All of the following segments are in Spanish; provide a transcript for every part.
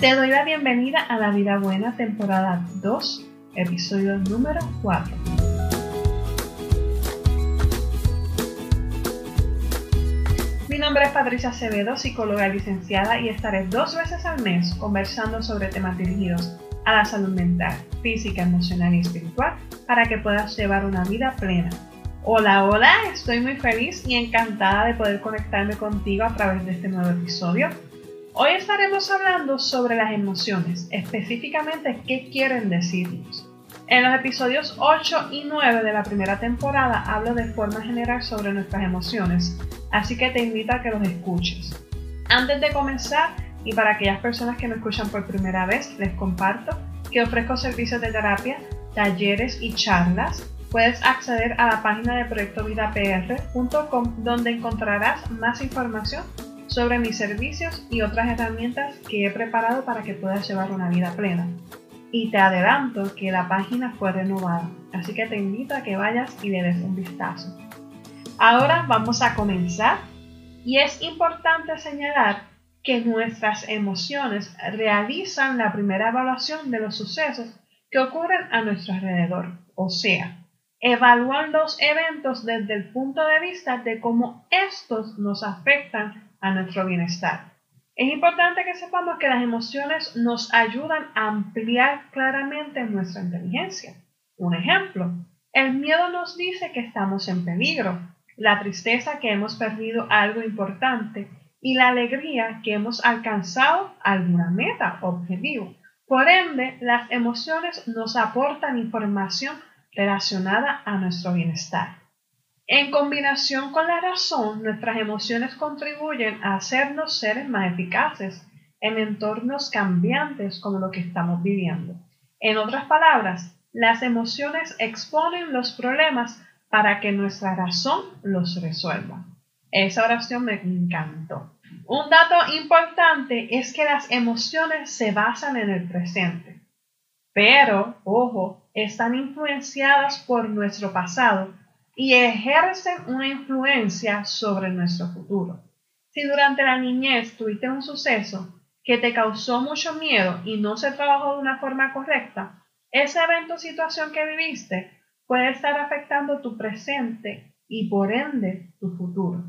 Te doy la bienvenida a La Vida Buena, temporada 2, episodio número 4. Mi nombre es Patricia Acevedo, psicóloga licenciada, y estaré dos veces al mes conversando sobre temas dirigidos a la salud mental, física, emocional y espiritual para que puedas llevar una vida plena. Hola, hola, estoy muy feliz y encantada de poder conectarme contigo a través de este nuevo episodio Hoy estaremos hablando sobre las emociones, específicamente qué quieren decirnos. En los episodios 8 y 9 de la primera temporada hablo de forma general sobre nuestras emociones, así que te invito a que los escuches. Antes de comenzar, y para aquellas personas que me escuchan por primera vez, les comparto que ofrezco servicios de terapia, talleres y charlas. Puedes acceder a la página de proyectovidapr.com donde encontrarás más información sobre mis servicios y otras herramientas que he preparado para que puedas llevar una vida plena. Y te adelanto que la página fue renovada, así que te invito a que vayas y le des un vistazo. Ahora vamos a comenzar y es importante señalar que nuestras emociones realizan la primera evaluación de los sucesos que ocurren a nuestro alrededor, o sea, evalúan los eventos desde el punto de vista de cómo estos nos afectan a nuestro bienestar. Es importante que sepamos que las emociones nos ayudan a ampliar claramente nuestra inteligencia. Un ejemplo, el miedo nos dice que estamos en peligro, la tristeza que hemos perdido algo importante y la alegría que hemos alcanzado alguna meta o objetivo. Por ende, las emociones nos aportan información relacionada a nuestro bienestar. En combinación con la razón, nuestras emociones contribuyen a hacernos seres más eficaces en entornos cambiantes como lo que estamos viviendo. En otras palabras, las emociones exponen los problemas para que nuestra razón los resuelva. Esa oración me encantó. Un dato importante es que las emociones se basan en el presente, pero, ojo, están influenciadas por nuestro pasado y ejercen una influencia sobre nuestro futuro. Si durante la niñez tuviste un suceso que te causó mucho miedo y no se trabajó de una forma correcta, ese evento o situación que viviste puede estar afectando tu presente y por ende tu futuro.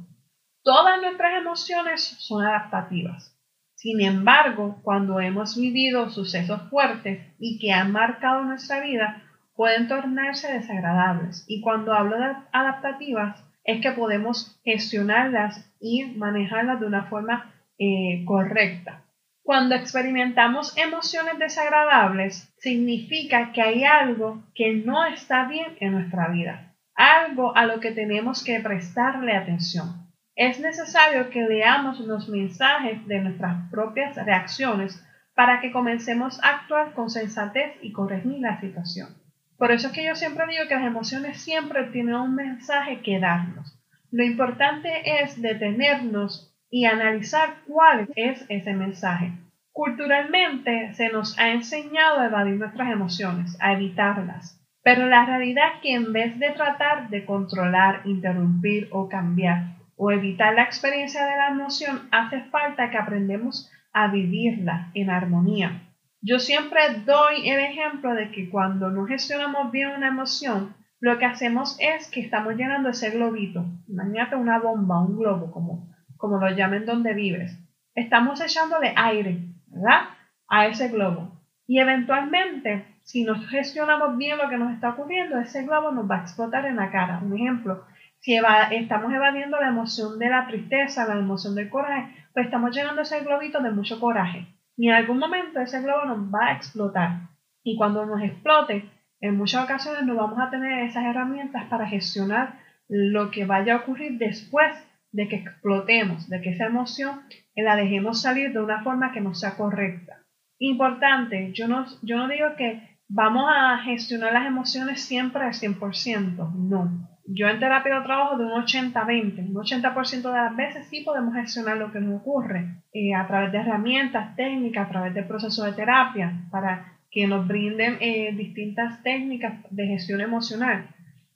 Todas nuestras emociones son adaptativas. Sin embargo, cuando hemos vivido sucesos fuertes y que han marcado nuestra vida, pueden tornarse desagradables. Y cuando hablo de adaptativas, es que podemos gestionarlas y manejarlas de una forma eh, correcta. Cuando experimentamos emociones desagradables, significa que hay algo que no está bien en nuestra vida, algo a lo que tenemos que prestarle atención. Es necesario que leamos los mensajes de nuestras propias reacciones para que comencemos a actuar con sensatez y corregir la situación. Por eso es que yo siempre digo que las emociones siempre tienen un mensaje que darnos. Lo importante es detenernos y analizar cuál es ese mensaje. Culturalmente se nos ha enseñado a evadir nuestras emociones, a evitarlas. Pero la realidad es que en vez de tratar de controlar, interrumpir o cambiar o evitar la experiencia de la emoción, hace falta que aprendamos a vivirla en armonía. Yo siempre doy el ejemplo de que cuando no gestionamos bien una emoción, lo que hacemos es que estamos llenando ese globito. Imagínate una bomba, un globo, como, como lo llamen donde vives. Estamos echándole aire, ¿verdad? A ese globo. Y eventualmente, si no gestionamos bien lo que nos está ocurriendo, ese globo nos va a explotar en la cara. Un ejemplo, si estamos evadiendo la emoción de la tristeza, la emoción del coraje, pues estamos llenando ese globito de mucho coraje y en algún momento ese globo nos va a explotar. Y cuando nos explote, en muchas ocasiones no vamos a tener esas herramientas para gestionar lo que vaya a ocurrir después de que explotemos, de que esa emoción la dejemos salir de una forma que no sea correcta. Importante, yo no, yo no digo que vamos a gestionar las emociones siempre al 100%, no. Yo en terapia trabajo de un 80-20. Un 80% de las veces sí podemos gestionar lo que nos ocurre eh, a través de herramientas técnicas, a través del proceso de terapia, para que nos brinden eh, distintas técnicas de gestión emocional.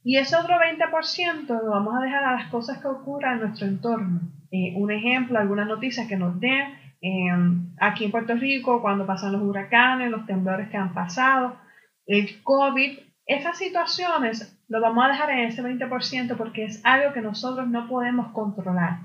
Y ese otro 20% lo vamos a dejar a las cosas que ocurran en nuestro entorno. Eh, un ejemplo, algunas noticias que nos den, Em, aquí en Puerto Rico, cuando pasan los huracanes, los temblores que han pasado, el COVID, esas situaciones lo vamos a dejar en ese 20% porque es algo que nosotros no podemos controlar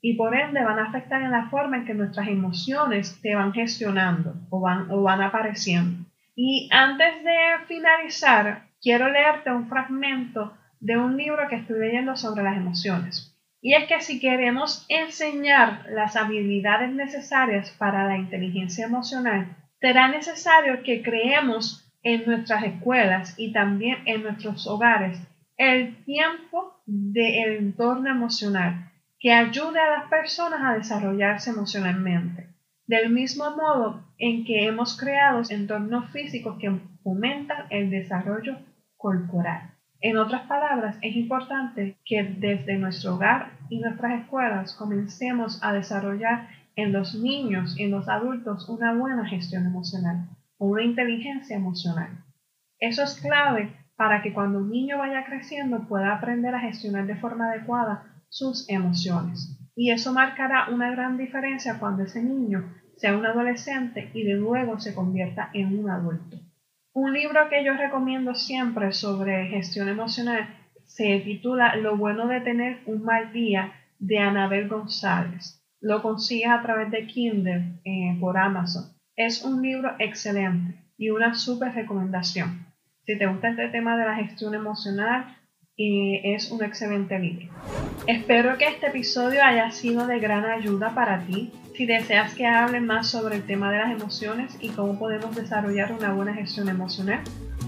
y por ende van a afectar en la forma en que nuestras emociones se van gestionando o van, o van apareciendo. Y antes de finalizar, quiero leerte un fragmento de un libro que estoy leyendo sobre las emociones. Y es que si queremos enseñar las habilidades necesarias para la inteligencia emocional, será necesario que creemos en nuestras escuelas y también en nuestros hogares el tiempo del entorno emocional que ayude a las personas a desarrollarse emocionalmente. Del mismo modo en que hemos creado entornos físicos que fomentan el desarrollo corporal. En otras palabras, es importante que desde nuestro hogar y nuestras escuelas comencemos a desarrollar en los niños y en los adultos una buena gestión emocional una inteligencia emocional. Eso es clave para que cuando un niño vaya creciendo pueda aprender a gestionar de forma adecuada sus emociones. Y eso marcará una gran diferencia cuando ese niño sea un adolescente y de luego se convierta en un adulto. Un libro que yo recomiendo siempre sobre gestión emocional se titula Lo bueno de tener un mal día de Anabel González. Lo consigues a través de Kindle eh, por Amazon. Es un libro excelente y una súper recomendación. Si te gusta este tema de la gestión emocional, es un excelente libro. Espero que este episodio haya sido de gran ayuda para ti si deseas que hable más sobre el tema de las emociones y cómo podemos desarrollar una buena gestión emocional,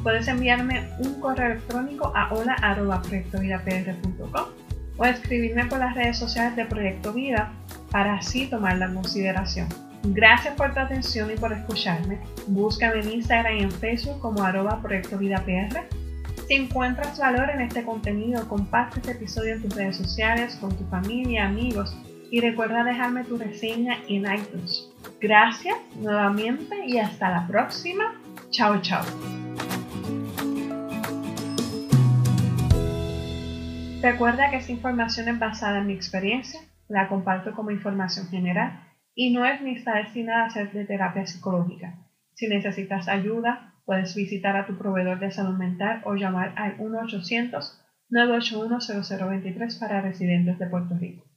puedes enviarme un correo electrónico a hola.proyectovidapr.com o escribirme por las redes sociales de Proyecto Vida para así tomarla en consideración. Gracias por tu atención y por escucharme. Búscame en Instagram y en Facebook como arroba Proyecto Vida PR. Si encuentras valor en este contenido, comparte este episodio en tus redes sociales, con tu familia, amigos y recuerda dejarme tu reseña en iTunes. Gracias nuevamente y hasta la próxima. Chao, chao. Recuerda que esta información es basada en mi experiencia, la comparto como información general y no es ni está destinada a ser de terapia psicológica. Si necesitas ayuda, puedes visitar a tu proveedor de salud mental o llamar al 1-800-981-0023 para residentes de Puerto Rico.